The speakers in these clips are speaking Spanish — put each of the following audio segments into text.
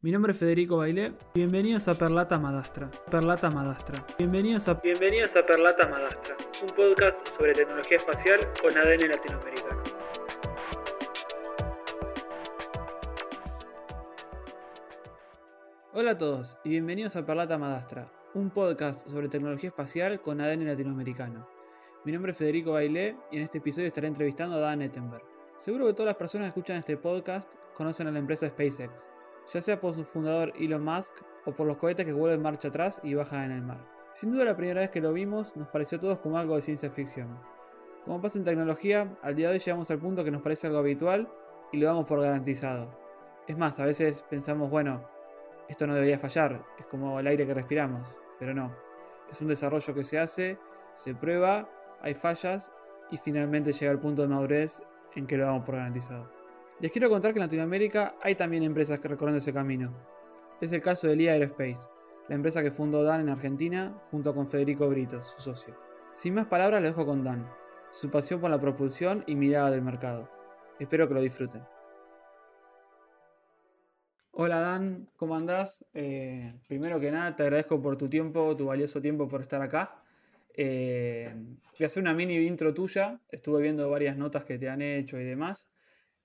Mi nombre es Federico Bailé. Bienvenidos a Perlata Madastra. Perlata Madastra. Bienvenidos a Bienvenidos a Perlata Madastra, un podcast sobre tecnología espacial con ADN latinoamericano. Hola a todos y bienvenidos a Perlata Madastra, un podcast sobre tecnología espacial con ADN latinoamericano. Mi nombre es Federico Bailé y en este episodio estaré entrevistando a Dan Ettenberg. Seguro que todas las personas que escuchan este podcast conocen a la empresa SpaceX, ya sea por su fundador Elon Musk o por los cohetes que vuelven marcha atrás y bajan en el mar. Sin duda la primera vez que lo vimos nos pareció a todos como algo de ciencia ficción. Como pasa en tecnología, al día de hoy llegamos al punto que nos parece algo habitual y lo damos por garantizado. Es más, a veces pensamos, bueno, esto no debería fallar, es como el aire que respiramos, pero no. Es un desarrollo que se hace, se prueba, hay fallas y finalmente llega al punto de madurez en que lo damos por garantizado. Les quiero contar que en Latinoamérica hay también empresas que recorren ese camino. Es el caso de LIA Aerospace, la empresa que fundó Dan en Argentina junto con Federico Brito, su socio. Sin más palabras, les dejo con Dan, su pasión por la propulsión y mirada del mercado. Espero que lo disfruten. Hola Dan, ¿cómo andás? Eh, primero que nada, te agradezco por tu tiempo, tu valioso tiempo por estar acá. Eh, voy a hacer una mini intro tuya. Estuve viendo varias notas que te han hecho y demás.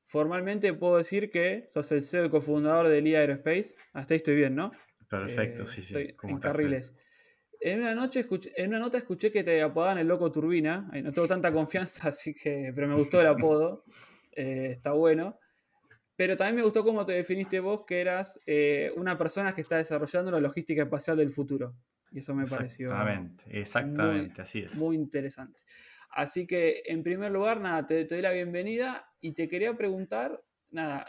Formalmente puedo decir que sos el CEO y cofundador de LIA Aerospace. Hasta ahí estoy bien, ¿no? Perfecto, sí, sí. Estoy en carriles. En una, noche escuché, en una nota escuché que te apodaban el loco turbina. No tengo tanta confianza, así que. Pero me gustó el apodo. Eh, está bueno. Pero también me gustó cómo te definiste vos, que eras eh, una persona que está desarrollando la logística espacial del futuro. Y eso me pareció. Exactamente, exactamente, así es. Muy interesante. Así que, en primer lugar, nada, te, doy la bienvenida y te quería preguntar, nada,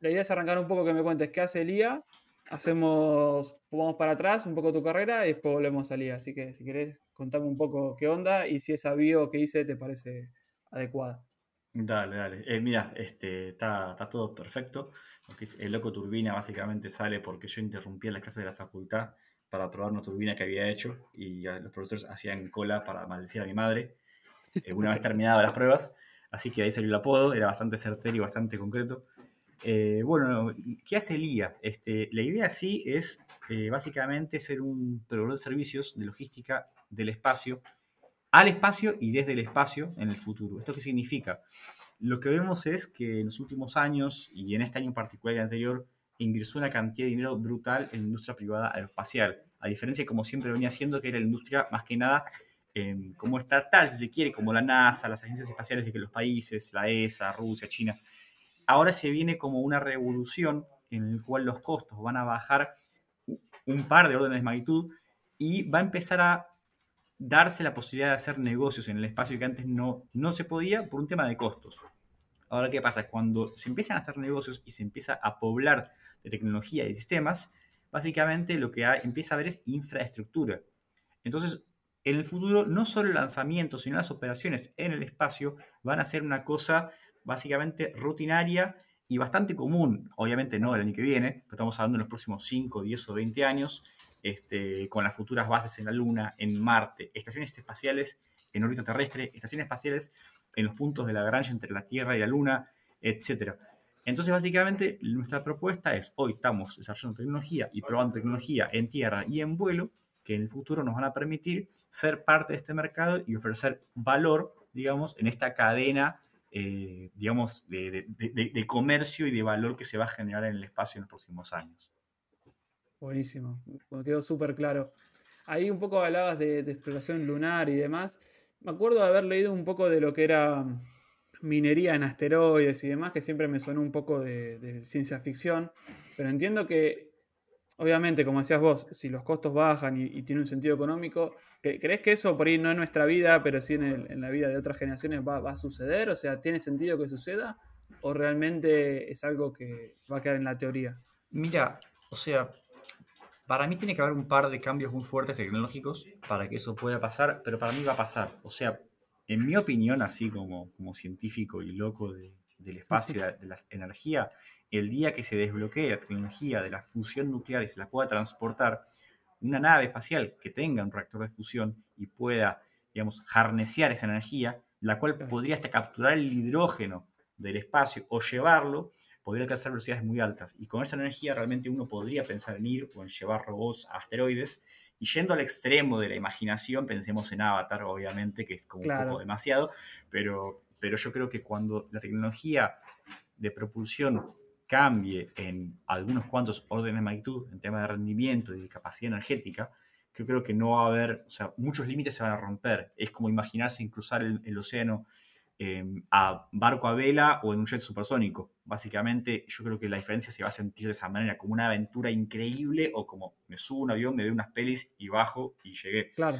la idea es arrancar un poco que me cuentes qué hace Lía, hacemos, vamos para atrás un poco tu carrera y después volvemos a Lía. Así que, si querés, contame un poco qué onda y si esa bio que hice te parece adecuada. Dale, dale. Eh, mira, este, está, está todo perfecto. el loco turbina básicamente sale porque yo interrumpí las clases de la facultad para probar una turbina que había hecho y los profesores hacían cola para maldecir a mi madre. Eh, una vez terminadas las pruebas, así que ahí salió el apodo, era bastante certero y bastante concreto. Eh, bueno, ¿qué hace LIA? Este, la idea sí es eh, básicamente ser un proveedor de servicios de logística del espacio al espacio y desde el espacio en el futuro. ¿Esto qué significa? Lo que vemos es que en los últimos años, y en este año en particular y anterior, ingresó una cantidad de dinero brutal en la industria privada aeroespacial, a diferencia de como siempre venía siendo, que era la industria más que nada como estatal, si se quiere, como la NASA, las agencias espaciales de que los países, la ESA, Rusia, China. Ahora se viene como una revolución en la cual los costos van a bajar un par de órdenes de magnitud y va a empezar a darse la posibilidad de hacer negocios en el espacio que antes no, no se podía por un tema de costos. Ahora, ¿qué pasa? Cuando se empiezan a hacer negocios y se empieza a poblar de tecnología y sistemas, básicamente lo que empieza a haber es infraestructura. Entonces, en el futuro no solo el lanzamiento, sino las operaciones en el espacio van a ser una cosa básicamente rutinaria y bastante común, obviamente no el año que viene, pero estamos hablando de los próximos 5, 10 o 20 años, este, con las futuras bases en la Luna, en Marte, estaciones espaciales en órbita terrestre, estaciones espaciales en los puntos de Lagrange entre la Tierra y la Luna, etc. Entonces, básicamente, nuestra propuesta es, hoy estamos desarrollando tecnología y probando tecnología en tierra y en vuelo, que en el futuro nos van a permitir ser parte de este mercado y ofrecer valor, digamos, en esta cadena, eh, digamos, de, comercio y de valor que se va a generar en el espacio en los próximos años. Buenísimo, me quedó súper claro. Ahí un poco hablabas de, exploración lunar y demás. Me acuerdo de haber leído un poco de lo que era minería en asteroides y demás, que siempre me sonó un poco de ciencia ficción, pero entiendo que obviamente, como decías vos, si los costos bajan y, tiene un sentido económico, ¿crees que eso por ahí no en nuestra vida, pero sí en, la vida de otras generaciones va, a suceder? O sea, ¿tiene sentido que suceda? ¿O realmente es algo que va a quedar en la teoría? Mira, o sea, para mí tiene que haber un par de cambios muy fuertes tecnológicos para que eso pueda pasar, pero para mí va a pasar. O sea, en mi opinión, así como, como científico y loco del espacio, de la energía, el día que se desbloquee la tecnología de la fusión nuclear y se la pueda transportar, una nave espacial que tenga un reactor de fusión y pueda, digamos, harnecear esa energía, la cual podría hasta capturar el hidrógeno del espacio o llevarlo, podría alcanzar velocidades muy altas. Y con esa energía realmente uno podría pensar en ir o en llevar robots a asteroides. Y yendo al extremo de la imaginación, pensemos en Avatar, obviamente, que es como un poco demasiado, pero, pero yo creo que cuando la tecnología de propulsión cambie en algunos cuantos órdenes de magnitud en tema de rendimiento y de capacidad energética, yo creo que no va a haber, o sea, muchos límites se van a romper. Es como imaginarse cruzar el, océano em, a barco a vela o en un jet supersónico. Básicamente, yo creo que la diferencia se va a sentir de esa manera, como una aventura increíble o como me subo un avión, me veo unas pelis y bajo y llegué. Claro.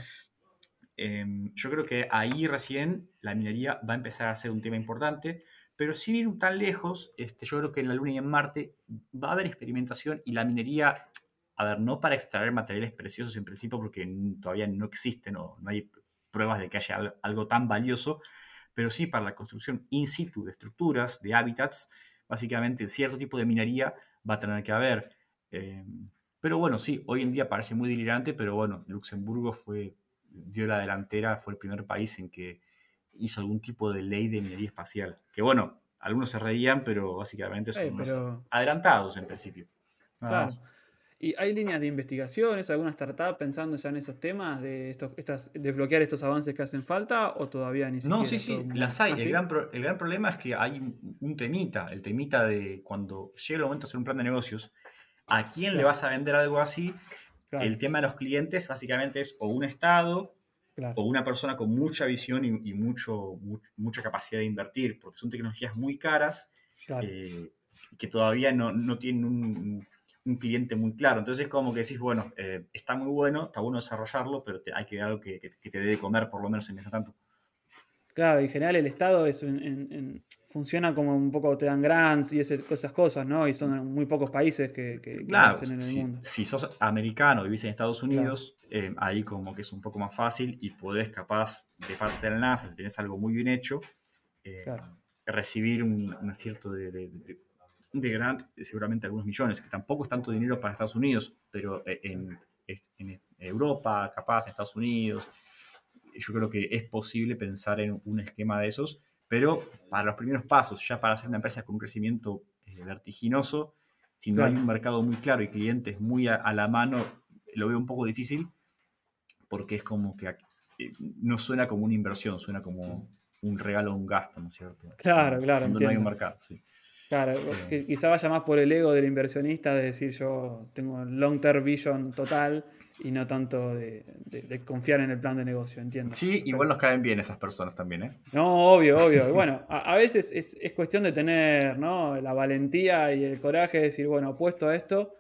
Em, yo creo que ahí recién la minería va a empezar a ser un tema importante, pero sin ir tan lejos, este, yo creo que en la Luna y en Marte va a haber experimentación y la minería a ver, no para extraer materiales preciosos en principio, porque todavía no existen o no hay pruebas de que haya algo tan valioso, pero sí para la construcción in situ de estructuras, de hábitats, básicamente cierto tipo de minería va a tener que haber. Eh, pero bueno, sí, hoy en día parece muy delirante, pero bueno, Luxemburgo fue, dio la delantera, fue el primer país en que hizo algún tipo de ley de minería espacial. Que bueno, algunos se reían, pero básicamente son adelantados en principio. Claro. ¿Y hay líneas de investigaciones, alguna startup pensando ya en esos temas, de estos, estas, desbloquear estos avances que hacen falta o todavía ni siquiera? No, sí, sí, las hay. ¿Ah, el, gran el, gran problema es que hay un, temita, el temita de cuando llega el momento de hacer un plan de negocios, ¿a quién le vas a vender algo así? El tema de los clientes básicamente es o un Estado o una persona con mucha visión y, mucho, mucha capacidad de invertir, porque son tecnologías muy caras eh, que todavía no, no tienen un un cliente muy claro. Entonces, como que decís, bueno, eh, está muy bueno, está bueno desarrollarlo, pero hay que dar algo que, te dé de comer, por lo menos en ese tanto. Claro, en general el Estado es funciona como un poco te dan grants y esas cosas, ¿no? Y son muy pocos países que, que, hacen en el mundo. Si sos americano, vivís en Estados Unidos, eh, ahí como que es un poco más fácil y podés capaz de parte de la NASA, si tenés algo muy bien hecho, eh, recibir un, cierto de de grant seguramente algunos millones, que tampoco es tanto dinero para Estados Unidos, pero eh, en, Europa, capaz, en Estados Unidos, yo creo que es posible pensar en un esquema de esos, pero para los primeros pasos, ya para hacer una empresa con un crecimiento eh, vertiginoso, si no hay un mercado muy claro y clientes muy a, la mano, lo veo un poco difícil, porque es como que eh, no suena como una inversión, suena como un regalo o un gasto, ¿no es cierto? Claro, claro. no hay un mercado, sí. Claro, que quizá vaya más por el ego del inversionista, de decir yo tengo long term vision total y no tanto de, confiar en el plan de negocio, entiendo. Sí, igual nos caen bien esas personas también, ¿eh? No, obvio, obvio. bueno, a, veces es, es, cuestión de tener ¿no? la valentía y el coraje de decir, bueno, apuesto a esto,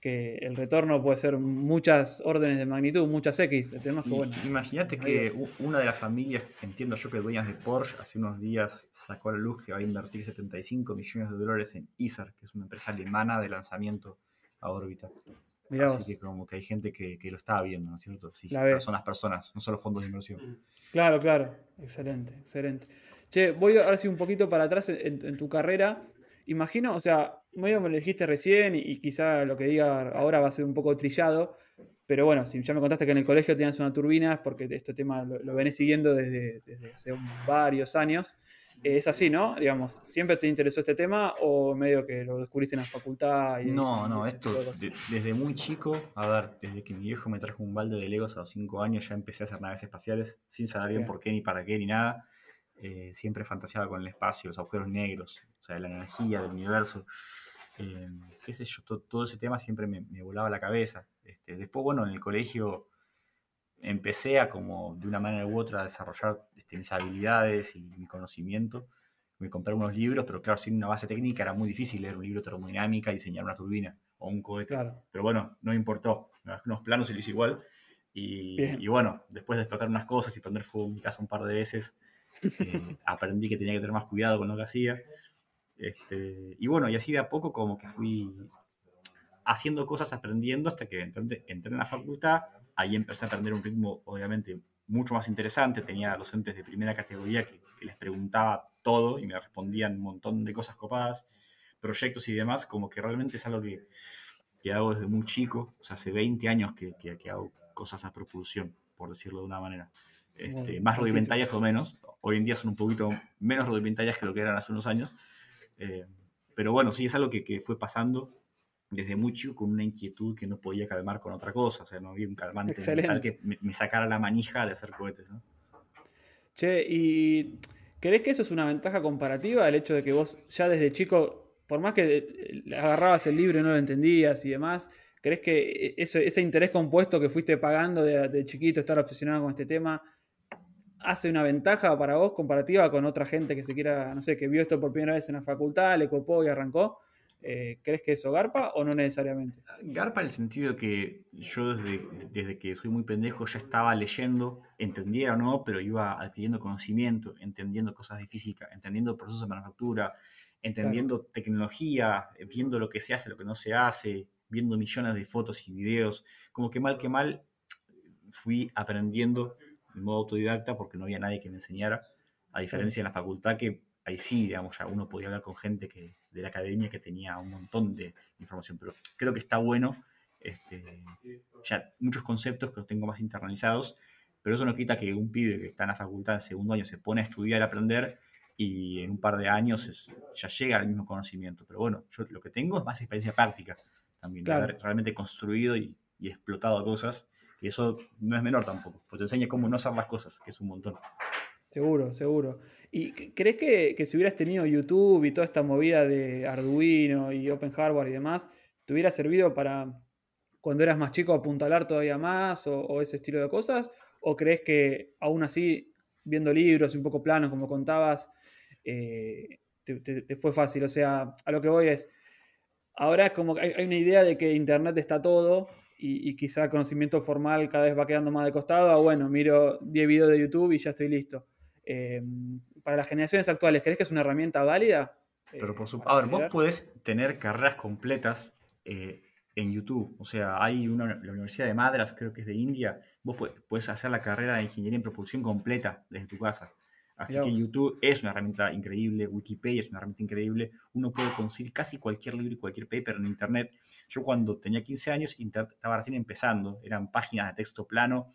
que el retorno puede ser muchas órdenes de magnitud, muchas X. Imagínate que una de las familias, entiendo yo que dueñas de Porsche, hace unos días sacó a la luz que va a invertir 75 millones de dólares en ISAR, que es una empresa alemana de lanzamiento a órbita. Así que como que hay gente que, lo está viendo, ¿no es cierto? Sí, son las personas, no solo fondos de inversión. Claro, claro. Excelente, excelente. Che, voy ahora sí un poquito para atrás en tu carrera. Imagino, o sea, medio me lo dijiste recién y, quizá lo que diga ahora va a ser un poco trillado, pero bueno, si ya me contaste que en el colegio tenías una turbina, es porque este tema lo, lo siguiendo desde, hace varios años. Es así, ¿no? Digamos, ¿siempre te interesó este tema o medio que lo descubriste en la facultad? no, no, esto desde muy chico, a ver, desde que mi viejo me trajo un balde de Legos a los 5 años ya empecé a hacer naves espaciales sin saber bien por qué, ni para qué, ni nada. Eh, siempre fantaseaba con el espacio, los agujeros negros, o sea, la energía del universo. Eh, qué sé yo, todo, ese tema siempre me, volaba la cabeza. Este, después, bueno, en el colegio empecé a como de una manera u otra a desarrollar este, mis habilidades y mi conocimiento. Me compré unos libros, pero claro, sin una base técnica era muy difícil leer un libro de termodinámica y diseñar una turbina o un cohete. Pero bueno, no importó. Unos planos se lo hice igual. Y, bueno, después de explotar unas cosas y prender fuego en mi casa un par de veces, eh, aprendí que tenía que tener más cuidado con lo que hacía. Este, y bueno, y así de a poco como que fui haciendo cosas, aprendiendo hasta que entré, en la facultad. Ahí empecé a aprender un ritmo, obviamente, mucho más interesante. Tenía docentes de primera categoría que, les preguntaba todo y me respondían un montón de cosas copadas, proyectos y demás, como que realmente es algo que, que hago desde muy chico. O sea, hace 20 años que, que, hago cosas a propulsión, por decirlo de una manera. Este, más rudimentarias o menos. Hoy en día son un poquito menos rudimentarias que lo que eran hace unos años, eh, Pero bueno, sí, es algo que, que fue pasando desde mucho con una inquietud que no podía calmar con otra cosa. O sea, no había un calmante mental que me, me, sacara la manija de hacer cohetes, ¿no? Che, ¿y crees que eso es una ventaja comparativa? El hecho de que vos ya desde chico, por más que eh, agarrabas el libro y no lo entendías y demás, ¿crees que ese, ese interés compuesto que fuiste pagando de, de, chiquito, estar obsesionado con este tema, hace una ventaja para vos comparativa con otra gente que se quiera, no sé, que vio esto por primera vez en la facultad, le copó y arrancó? Eh, ¿Crees que eso garpa o no necesariamente? Garpa en el sentido que yo desde, desde, que soy muy pendejo ya estaba leyendo, entendiera o no, pero iba adquiriendo conocimiento, entendiendo cosas de física, entendiendo procesos de manufactura, entendiendo claro. tecnología, viendo lo que se hace, lo que no se hace, viendo millones de fotos y videos. Como que mal que mal fui aprendiendo de modo autodidacta porque no había nadie que me enseñara, a diferencia de la facultad que ahí sí, digamos, ya uno podía hablar con gente que, de la academia que tenía un montón de información, pero creo que está bueno, este, ya muchos conceptos que los tengo más internalizados, pero eso no quita que un pibe que está en la facultad en segundo año se pone a estudiar, a aprender y en un par de años es, ya llega al mismo conocimiento. Pero bueno, yo lo que tengo es más experiencia práctica también, claro. de haber realmente construido y, y explotado cosas, y eso no es menor tampoco, porque te enseña cómo no hacer las cosas, que es un montón. Seguro, seguro. ¿Y crees que, que, si hubieras tenido YouTube y toda esta movida de Arduino y Open Hardware y demás, te hubiera servido para cuando eras más chico apuntalar todavía más o, o ese estilo de cosas? ¿O crees que aún así, viendo libros y un poco planos, como contabas, eh, te, fue fácil? O sea, a lo que voy es, ahora como hay, hay una idea de que Internet está todo y, y, quizá conocimiento formal cada vez va quedando más de costado. O bueno, miro 10 videos de YouTube y ya estoy listo. Eh, para las generaciones actuales, ¿crees que es una herramienta válida? Pero por supuesto, a ver, vos podés tener carreras completas eh, en YouTube. O sea, hay una, la Universidad de Madras, creo que es de India, vos podés hacer la carrera de Ingeniería en Propulsión completa desde tu casa. Así Mirá que vos. YouTube es una herramienta increíble, Wikipedia es una herramienta increíble, uno puede conseguir casi cualquier libro y cualquier paper en Internet. Yo cuando tenía 15 años estaba recién empezando, eran páginas de texto plano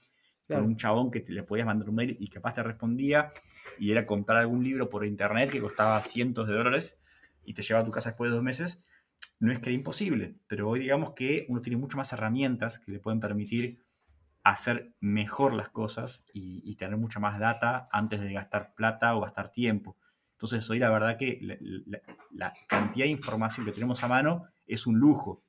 Claro. con un chabón que te, le podías mandar un mail y capaz te respondía y era comprar algún libro por internet que costaba cientos de dólares y te llevaba a tu casa después de dos meses, no es que era imposible, pero hoy digamos que uno tiene muchas más herramientas que le pueden permitir hacer mejor las cosas y, y tener mucha más data antes de gastar plata o gastar tiempo. Entonces hoy la verdad que la, la, la cantidad de información que tenemos a mano es un lujo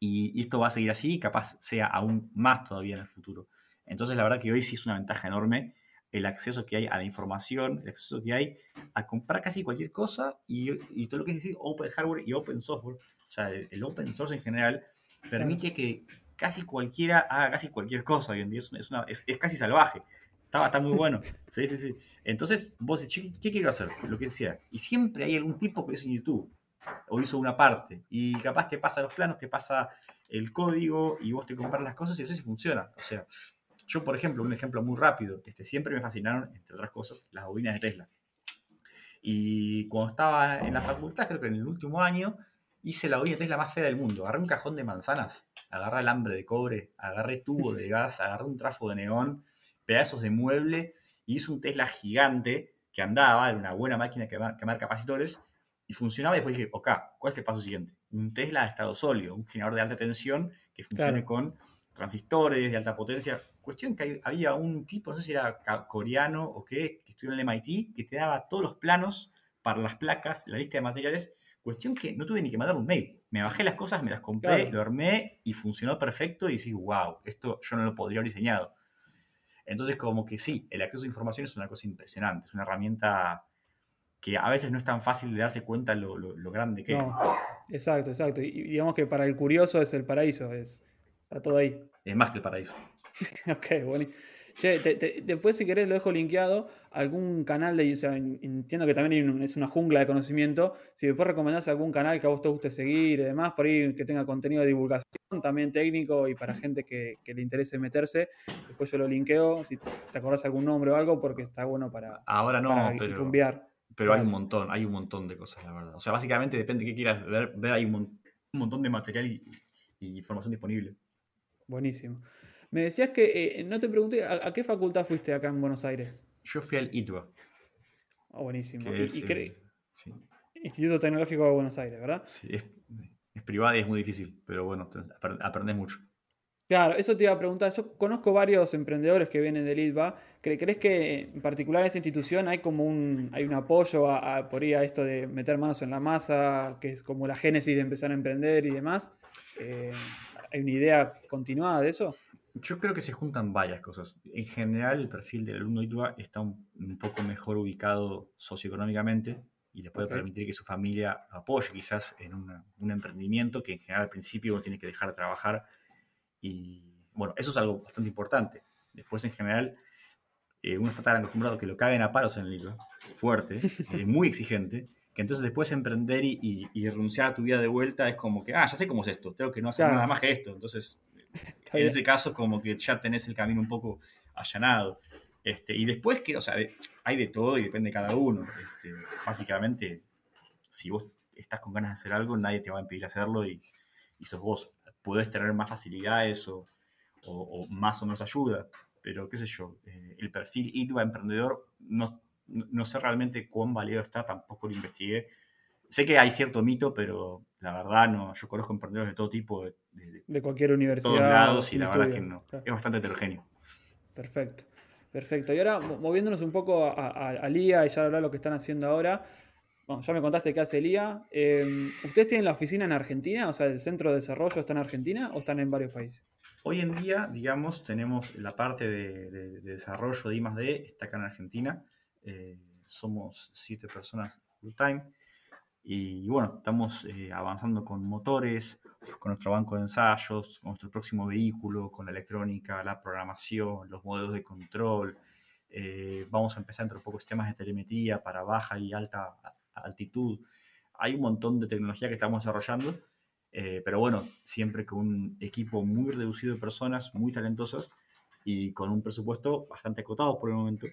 y, y esto va a seguir así y capaz sea aún más todavía en el futuro. Entonces, la verdad que hoy sí es una ventaja enorme el acceso que hay a la información, el acceso que hay a comprar casi cualquier cosa y, y todo lo que es decir open hardware y open software. O sea, el, el open source en general permite que casi cualquiera haga casi cualquier cosa hoy en día. Es, es, una, es, es casi salvaje. Está, está, muy bueno. Sí, sí, sí. Entonces, vos decís, ¿qué quiero hacer? Lo que sea. Y siempre hay algún tipo que hizo en YouTube o hizo una parte. Y capaz te pasa los planos, te pasa el código y vos te compras las cosas y eso sí funciona. O sea, yo, por ejemplo, un ejemplo muy rápido, este, siempre me fascinaron, entre otras cosas, las bobinas de Tesla. Y cuando estaba en la facultad, creo que en el último año, hice la bobina de Tesla más fea del mundo. Agarré un cajón de manzanas, agarré alambre de cobre, agarré tubo de gas, agarré un trafo de neón, pedazos de mueble, y hice un Tesla gigante que andaba, era una buena máquina que, quemar capacitores, y funcionaba. Y después dije, ok, ¿cuál es el paso siguiente? Un Tesla de estado sólido, un generador de alta tensión que funcione claro. con transistores de alta potencia. Cuestión que había un tipo, no sé si era coreano o qué, que estudió en el MIT, que te daba todos los planos para las placas, la lista de materiales. Cuestión que no tuve ni que mandar un mail. Me bajé las cosas, me las compré, claro. lo armé y funcionó perfecto. Y decís, wow, esto yo no lo podría haber diseñado. Entonces, como que sí, el acceso a información es una cosa impresionante. Es una herramienta que a veces no es tan fácil de darse cuenta lo, lo, lo grande que no, es. Exacto, exacto. Y digamos que para el curioso es el paraíso. Es, Está todo ahí. Es más que el paraíso. ok, bueno. Che, te, te, después si querés lo dejo linkeado algún canal de, o sea, entiendo que también es una jungla de conocimiento. Si después recomendás algún canal que a vos te guste seguir y demás, por ahí que tenga contenido de divulgación, también técnico y para gente que, que le interese meterse, después yo lo linkeo, si te acordás algún nombre o algo, porque está bueno para, Ahora no, para pero. Pero hay un montón, hay un montón de cosas, la verdad. O sea, básicamente depende de qué quieras ver, ver hay un, un montón de material y, y información disponible. Buenísimo. Me decías que, eh, no te pregunté, ¿a, ¿a, qué facultad fuiste acá en Buenos Aires? Yo fui al ITBA. Oh, buenísimo. Y, es, y cre... sí. Instituto Tecnológico de Buenos Aires, ¿verdad? Sí, es, es privada y es muy difícil, pero bueno, aprendes mucho. Claro, eso te iba a preguntar. Yo conozco varios emprendedores que vienen del ITBA. ¿Crees que en particular en esa institución hay como un, hay un apoyo a, por ahí a esto de meter manos en la masa, que es como la génesis de empezar a emprender y demás? Eh, ¿Hay una idea continuada de eso? Yo creo que se juntan varias cosas. En general, el perfil del alumno ITBA está un, poco mejor ubicado socioeconómicamente y le puede permitir que su familia apoye quizás en un emprendimiento que en general al principio uno tiene que dejar de trabajar y bueno, eso es algo bastante importante. Después, en general, eh, uno está tan acostumbrado que lo caguen a palos en el libro, fuerte, eh, muy exigente, que entonces después emprender y, renunciar a tu vida de vuelta es como que, ah, ya sé cómo es esto, tengo que no hacer nada más que esto. Entonces, en ese caso, como que ya tenés el camino un poco allanado. Este, y después, que, o sea, hay de todo y depende de cada uno. Este, básicamente, si vos estás con ganas de hacer algo, nadie te va a impedir hacerlo y, y sos vos puedes tener más facilidades o, o, más o menos ayuda, pero qué sé yo, eh, el perfil ITBA emprendedor no, no, sé realmente cuán válido está, tampoco lo investigué. Sé que hay cierto mito, pero la verdad no, yo conozco emprendedores de todo tipo, de, de, cualquier universidad. todos lados y la verdad es que no, es bastante heterogéneo. Perfecto. Perfecto. Y ahora, moviéndonos un poco a, LIA y ya hablar de lo que están haciendo ahora, bueno, ya me contaste qué hace Elía. Em, ¿Ustedes tienen la oficina en Argentina? O sea, ¿el centro de desarrollo está en Argentina o están en varios países? Hoy en día, digamos, tenemos la parte de, desarrollo de I+.D. está acá en Argentina. Eh, somos siete personas full time. Y bueno, estamos eh, avanzando con motores, con nuestro banco de ensayos, con nuestro próximo vehículo, con la electrónica, la programación, los modelos de control. Eh, vamos a empezar entre un poco sistemas de telemetría para baja y alta altitud. Hay un montón de tecnología que estamos desarrollando, eh, pero bueno, siempre con un equipo muy reducido de personas, muy talentosas y con un presupuesto bastante acotado por el momento.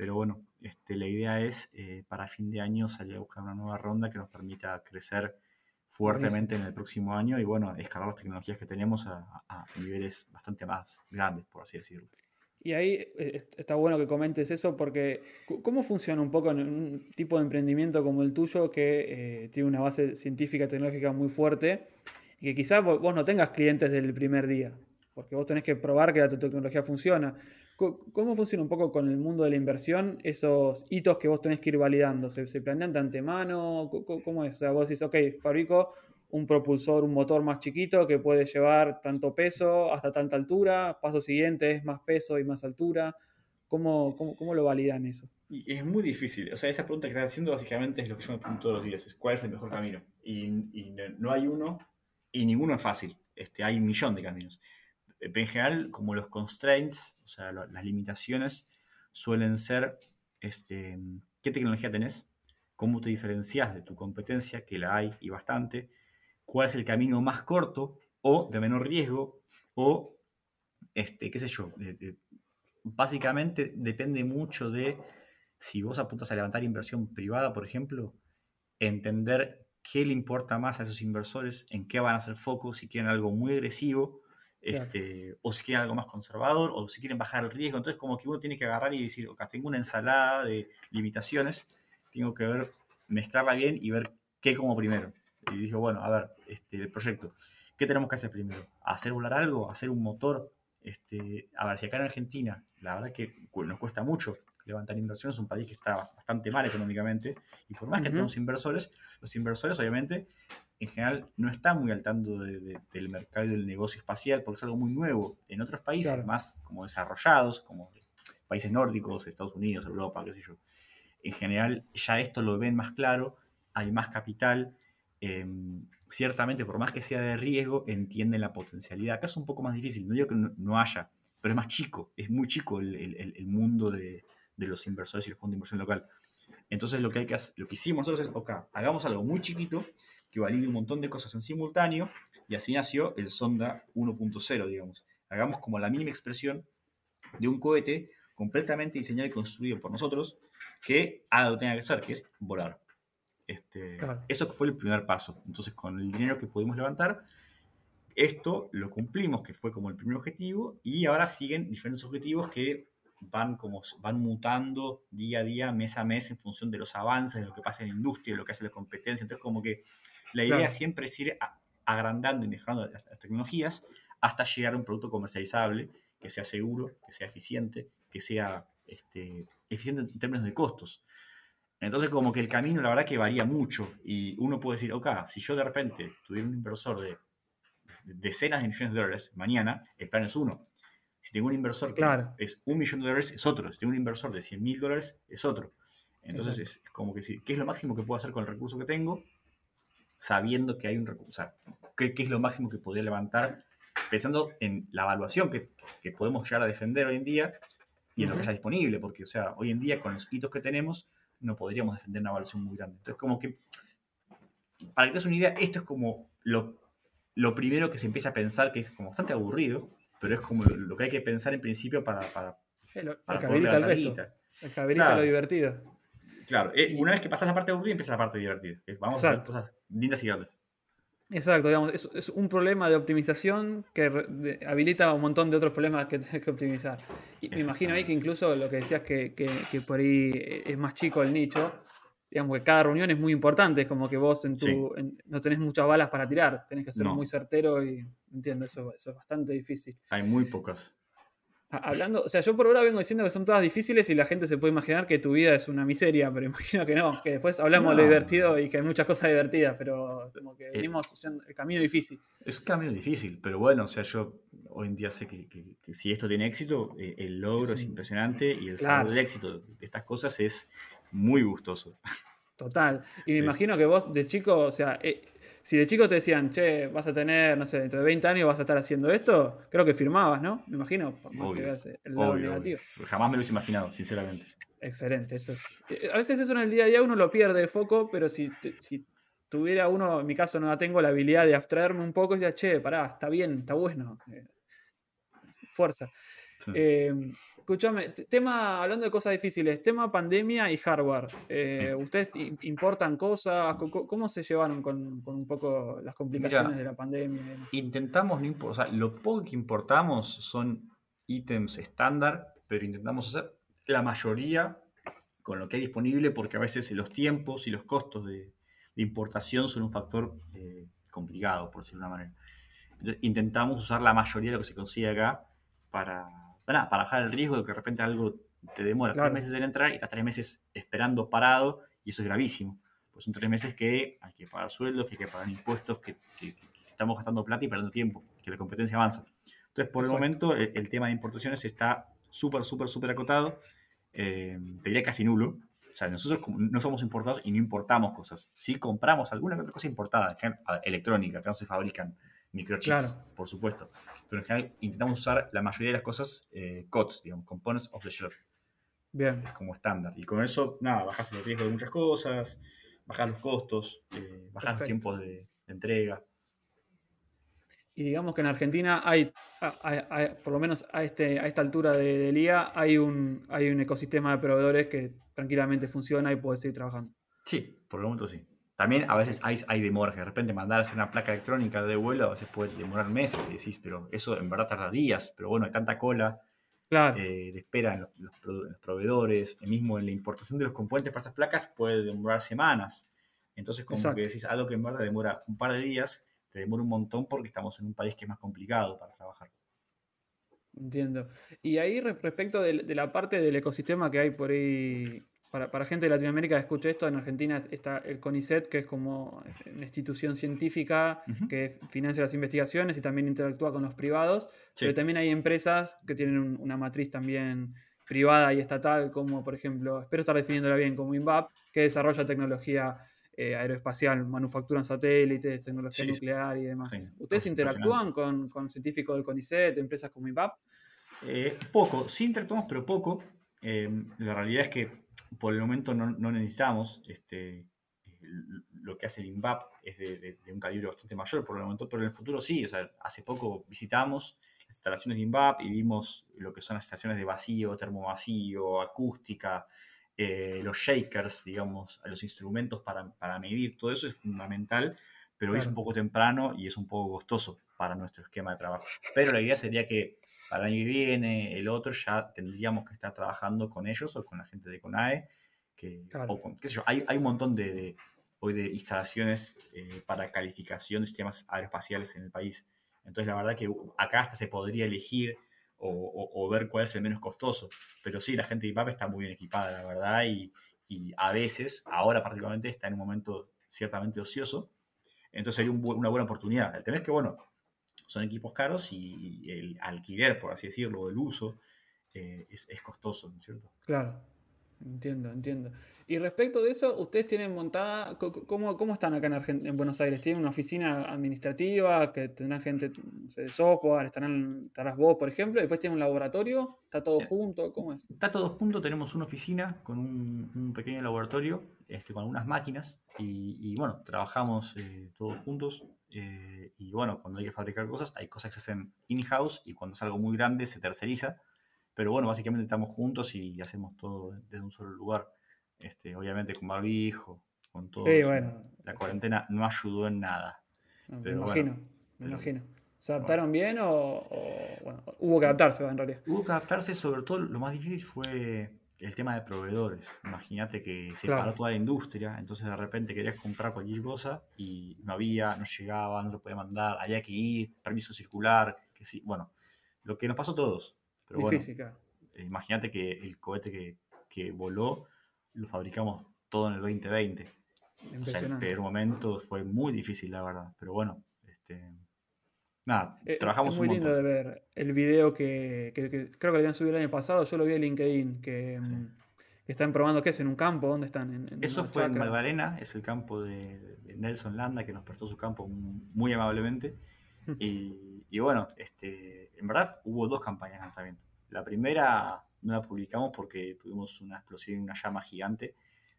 Pero bueno, este, la idea es eh, para fin de año salir a buscar una nueva ronda que nos permita crecer fuertemente en el próximo año y bueno, escalar las tecnologías que tenemos a niveles bastante más grandes, por así decirlo. Y ahí eh, está bueno que comentes eso porque ¿cómo funciona un poco en un tipo de emprendimiento como el tuyo que eh, tiene una base científica tecnológica muy fuerte y que quizás vos no tengas clientes desde el primer día? Porque vos tenés que probar que la tecnología funciona. ¿Cómo funciona un poco con el mundo de la inversión esos hitos que vos tenés que ir validando? ¿Se, se planean de antemano? ¿Cómo es? O sea, vos decís, ok, fabrico un propulsor, un motor más chiquito que puede llevar tanto peso hasta tanta altura, paso siguiente es más peso y más altura. ¿Cómo, cómo, lo validan eso? Y es muy difícil. O sea, esa pregunta que estás haciendo básicamente es lo que yo me pregunto todos los días, es cuál es el mejor camino. Y, no hay uno, y ninguno es fácil. Este, hay un millón de caminos. En general, como los constraints, o sea, las limitaciones, suelen ser este, qué tecnología tenés, cómo te diferencias de tu competencia, que la hay y bastante, cuál es el camino más corto o de menor riesgo o, este, qué sé yo, básicamente depende mucho de si vos apuntas a levantar inversión privada, por ejemplo, entender qué le importa más a esos inversores, en qué van a hacer foco, si quieren algo muy agresivo, este, o si quieren algo más conservador, o si quieren bajar el riesgo. Entonces, como que uno tiene que agarrar y decir, ok, tengo una ensalada de limitaciones, tengo que ver, mezclarla bien y ver qué como primero y dijo, bueno, a ver, este, el proyecto, ¿qué tenemos que hacer primero? ¿Hacer volar algo? ¿Hacer un motor? Este, a ver, si acá en Argentina, la verdad que nos cuesta mucho levantar inversiones, es un país que está bastante mal económicamente, y por más que tenemos inversores, los inversores obviamente en general no están muy al tanto del mercado y del negocio espacial porque es algo muy nuevo. En otros países más como desarrollados, como países nórdicos, Estados Unidos, Europa, qué sé yo, en general ya esto lo ven más claro, hay más capital, Em, ciertamente, por más que sea de riesgo, entienden la potencialidad. Acá es un poco más difícil, no digo que no, haya, pero es más chico, es muy chico el, mundo de, los inversores y el fondo de inversión local. Entonces lo que, hay que lo que hicimos nosotros es, ok, hagamos algo muy chiquito que valide un montón de cosas en simultáneo y así nació el Sonda 1.0, digamos. Hagamos como la mínima expresión de un cohete completamente diseñado y construido por nosotros que haga lo que tenga que hacer, que es volar. Este, eso fue el primer paso. Entonces, con el dinero que pudimos levantar, esto lo cumplimos, que fue como el primer objetivo, y ahora siguen diferentes objetivos que van, como, van mutando día a día, mes a mes, en función de los avances, de lo que pasa en la industria, de lo que hace la competencia. Entonces, como que la idea siempre es ir agrandando y mejorando las, tecnologías hasta llegar a un producto comercializable que sea seguro, que sea eficiente, que sea este, eficiente en términos de costos. Entonces, como que el camino, la verdad, que varía mucho. Y uno puede decir, ok, si yo de repente tuviera un inversor de decenas de millones de dólares mañana, el plan es uno. Si tengo un inversor que es un millón de dólares, es otro. Si tengo un inversor de 100 mil dólares, es otro. Entonces, es como que, ¿qué es lo máximo que puedo hacer con el recurso que tengo? Sabiendo que hay un recurso. Sea, ¿qué, es lo máximo que podría levantar? Pensando en la evaluación que, que podemos llegar a defender hoy en día y en lo que está disponible. Porque, o sea, hoy en día, con los hitos que tenemos, no podríamos defender una evaluación muy grande. Entonces, como que, para que te des una idea, esto es como lo, lo primero que se empieza a pensar, que es como bastante aburrido, pero es como lo, que hay que pensar en principio para... para, el, para el el resto. El claro. lo divertido. Claro, eh, una vez que pasas la parte aburrida, empieza la parte divertida. Vamos a hacer cosas lindas y grandes. Exacto, digamos, es, un problema de optimización que habilita un montón de otros problemas que tienes que optimizar. Y me imagino ahí que incluso lo que decías que, que, por ahí es más chico el nicho, digamos que cada reunión es muy importante, es como que vos en tu, no tenés muchas balas para tirar, tenés que ser muy certero y entiendo, eso, eso es bastante difícil. Hay muy pocas. Hablando, o sea, yo por ahora vengo diciendo que son todas difíciles y la gente se puede imaginar que tu vida es una miseria, pero imagino que no, que después hablamos de lo divertido y que hay muchas cosas divertidas, pero como que eh, venimos el camino difícil. Es un camino difícil, pero bueno, o sea, yo hoy en día sé que, si esto tiene éxito, eh, el logro es, impresionante y el sabor del éxito de estas cosas es muy gustoso. Total. Y me imagino que vos de chico, o sea, eh, si de chico te decían, che, vas a tener, no sé, dentro de 20 años vas a estar haciendo esto, creo que firmabas, ¿no? Me imagino, el lado negativo. Jamás me lo hubiese imaginado, sinceramente. Excelente, eso es. Eh, a veces eso en el día a día uno lo pierde de foco, pero si, si tuviera uno, en mi caso no la tengo, la habilidad de abstraerme un poco y decir, che, pará, está bien, está bueno. Eh, fuerza. Eh, escúchame, tema, hablando de cosas difíciles, tema pandemia y hardware. Eh, ¿Ustedes importan cosas? ¿Cómo se llevaron con, un poco las complicaciones de la pandemia? Intentamos, o sea, lo poco que importamos son ítems estándar, pero intentamos hacer la mayoría con lo que hay disponible porque a veces los tiempos y los costos de, importación son un factor eh, complicado, por decirlo de una manera. Entonces, intentamos usar la mayoría de lo que se consigue acá para para, bajar el riesgo de que de repente algo te demora tres meses en entrar y estás tres meses esperando parado y eso es gravísimo. Pues son tres meses que hay que pagar sueldos, que hay que pagar impuestos, que, estamos gastando plata y perdiendo tiempo, que la competencia avanza. Entonces, por el momento, el, tema de importaciones está súper, súper, súper acotado. Eh, te diría casi nulo. O sea, nosotros no somos importados y no importamos cosas. Sí compramos alguna otra cosa importada, electrónica, que no se fabrican microchips, por supuesto pero en general intentamos usar la mayoría de las cosas eh, COTS, digamos, Components of the Shelf. Bien. Como estándar. Y con eso, nada, bajas el riesgo de muchas cosas, bajas los costos, eh, bajas los tiempos de, entrega. Y digamos que en Argentina hay, por lo menos a, este, a esta altura del día, hay un, hay un ecosistema de proveedores que tranquilamente funciona y puede seguir trabajando. Sí, por el momento sí. También a veces hay, hay demoras, de repente mandar a hacer una placa electrónica de vuelo a veces puede demorar meses y decís, pero eso en verdad tarda días, pero bueno, hay tanta cola eh, de espera en los, proveedores, mismo en la importación de los componentes para esas placas puede demorar semanas. Entonces, como que decís algo que en verdad demora un par de días, te demora un montón porque estamos en un país que es más complicado para trabajar. Entiendo. Y ahí respecto de, de la parte del ecosistema que hay por ahí para, gente de Latinoamérica que escuche esto, en Argentina está el CONICET, que es como una institución científica que financia las investigaciones y también interactúa con los privados, pero también hay empresas que tienen una matriz también privada y estatal, como por ejemplo, espero estar definiéndola bien, como INVAP, que desarrolla tecnología eh, aeroespacial, manufacturan satélites, tecnología nuclear y demás. ¿Ustedes interactúan con, científicos del CONICET, empresas como INVAP? Eh, poco, sí interactuamos, pero poco. Eh, la realidad es que por el momento no, necesitamos. Este, lo que hace el INVAP es de, un calibre bastante mayor por el momento, pero en el futuro sí. O sea, hace poco visitamos las instalaciones de INVAP y vimos lo que son las estaciones de vacío, termovacío, acústica, eh, los shakers, digamos, los instrumentos para, medir. Todo eso es fundamental pero es un poco temprano y es un poco costoso para nuestro esquema de trabajo. Pero la idea sería que para el año que viene, el otro, ya tendríamos que estar trabajando con ellos o con la gente de CONAE, que, qué sé yo, hay, hay un montón de, hoy de instalaciones eh, para calificación de sistemas aeroespaciales en el país. Entonces, la verdad que acá hasta se podría elegir o, ver cuál es el menos costoso. Pero sí, la gente de IPAP está muy bien equipada, la verdad, y, y a veces, ahora particularmente, está en un momento ciertamente ocioso. Entonces sería una buena oportunidad. El tema es que, bueno, son equipos caros y, el alquiler, por así decirlo, el uso, eh, es, es, costoso, ¿no es cierto? Claro, entiendo, entiendo. Y respecto de eso, ¿ustedes tienen montada, cómo, cómo están acá en, en Buenos Aires? ¿Tienen una oficina administrativa que tendrán gente de software? Estarán, estarás vos, por ejemplo? ¿Después tienen un laboratorio? ¿Está todo junto? ¿Cómo es? Está todo junto, tenemos una oficina con un, pequeño laboratorio, este, con algunas máquinas y, bueno, trabajamos eh, todos juntos. Eh, y bueno, cuando hay que fabricar cosas, hay cosas que se hacen in-house y cuando es algo muy grande se terceriza. Pero bueno, básicamente estamos juntos y hacemos todo desde un solo lugar. Este, obviamente con barbijo, con todo. La cuarentena no ayudó en nada. me imagino, me imagino. ¿Se adaptaron bien o, bueno, hubo que adaptarse en realidad? Hubo que adaptarse, sobre todo lo más difícil fue el tema de proveedores. Imagínate que se paró toda la industria, entonces de repente querías comprar cualquier cosa y no había, no llegaba, no te podía mandar, había que ir, permiso circular, que sí, bueno, lo que nos pasó a todos. Pero Difícil, bueno, Imagínate que el cohete que, que voló lo fabricamos todo en el 2020. O sea, el peor momento fue muy difícil, la verdad. Pero bueno, este, nada, eh, trabajamos es muy lindo de ver el video que, creo que lo habían subido el año pasado. Yo lo vi en LinkedIn, que, mm, están probando, ¿qué es? ¿En un campo? ¿Dónde están? Eso fue en Magdalena, es el campo de, Nelson Landa, que nos prestó su campo muy amablemente. y, y, bueno, este, en verdad hubo dos campañas de lanzamiento. La primera no la publicamos porque tuvimos una explosión, una llama gigante.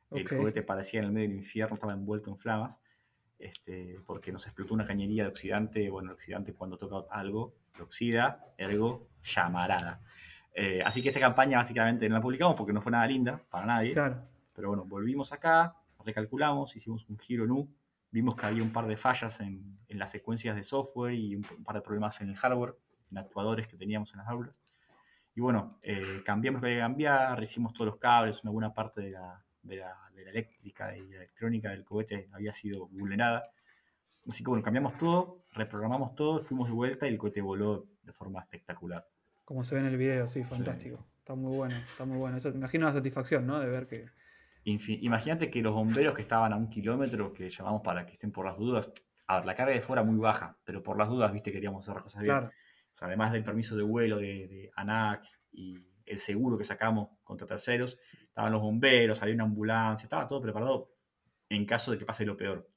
El juguete parecía en el medio del infierno, estaba envuelto en flamas, este, porque nos explotó una cañería de oxidante. Bueno, el oxidante cuando toca algo, lo oxida, ergo, llamarada. Eh, así que esa campaña básicamente no la publicamos porque no fue nada linda para nadie. Pero bueno, volvimos acá, recalculamos, hicimos un giro nu, vimos que había un par de fallas en, en las secuencias de software y un, par de problemas en el hardware, en actuadores que teníamos en las aulas. Y bueno, eh, cambiamos lo que había que cambiar, hicimos todos los cables, una buena parte de la, de la, de la eléctrica y la electrónica del cohete había sido vulnerada. Así que bueno, cambiamos todo, reprogramamos todo, fuimos de vuelta y el cohete voló de forma espectacular. Como se ve en el video, sí, fantástico. Está muy bueno, está muy bueno. Eso, me imagino la satisfacción, ¿no? De ver que... Imagínate que los bomberos que estaban a un kilómetro, que llamamos para que estén por las dudas, a ver, la carga de fuera muy baja, pero por las dudas, viste, queríamos hacer las cosas bien. Claro además del permiso de vuelo de, ANAC y el seguro que sacamos contra terceros, estaban los bomberos, había una ambulancia, estaba todo preparado en caso de que pase lo peor.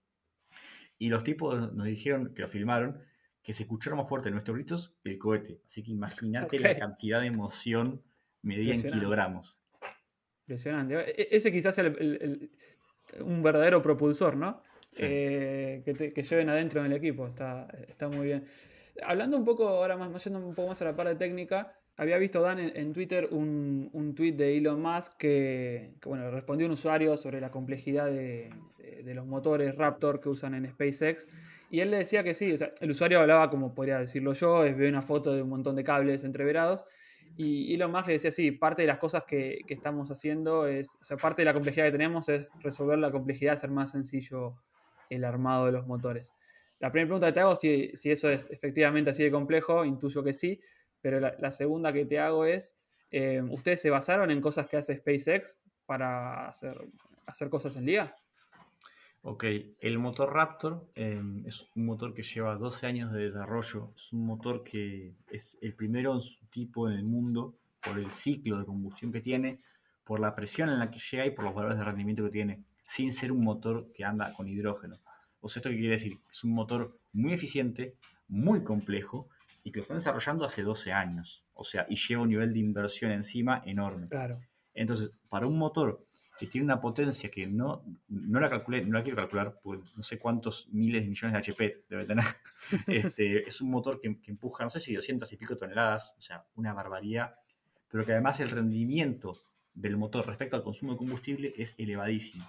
Y los tipos nos dijeron, que lo filmaron, que se escucharon más fuerte nuestros gritos que el cohete. Así que imagínate la cantidad de emoción medida en kilogramos. Impresionante. E, e, ese quizás es un verdadero propulsor, ¿no? Eh, que, lleven adentro del equipo. Está, está muy bien. Hablando un poco, ahora más, yendo un poco más a la parte técnica, había visto Dan en, Twitter un, un, tweet de Elon Musk que, bueno, respondió un usuario sobre la complejidad de, los motores Raptor que usan en SpaceX. Y él le decía que sí, el usuario hablaba como podría decirlo yo, es, ve una foto de un montón de cables entreverados. Y Elon Musk le decía, sí, parte de las cosas que, que, estamos haciendo es, o sea, parte de la complejidad que tenemos es resolver la complejidad, hacer más sencillo el armado de los motores. La primera pregunta que te hago, si, si eso es efectivamente así de complejo, intuyo que sí, pero la, segunda que te hago es, eh, ¿ustedes se basaron en cosas que hace SpaceX para hacer, hacer cosas en día? Ok, el motor Raptor em, es un motor que lleva 12 años de desarrollo. Es un motor que es el primero en su tipo en el mundo por el ciclo de combustión que tiene, por la presión en la que llega y por los valores de rendimiento que tiene, sin ser un motor que anda con hidrógeno. O sea, ¿esto qué quiere decir? Es un motor muy eficiente, muy complejo y que lo están desarrollando hace 12 años. O sea, y lleva un nivel de inversión encima enorme. Claro. Entonces, para un motor que tiene una potencia que no, no la calculé, no la quiero calcular, porque no sé cuántos miles de millones de HP debe tener. Este, es un motor que, que, empuja, no sé si 200 y pico toneladas, o sea, una barbaridad, pero que además el rendimiento del motor respecto al consumo de combustible es elevadísimo.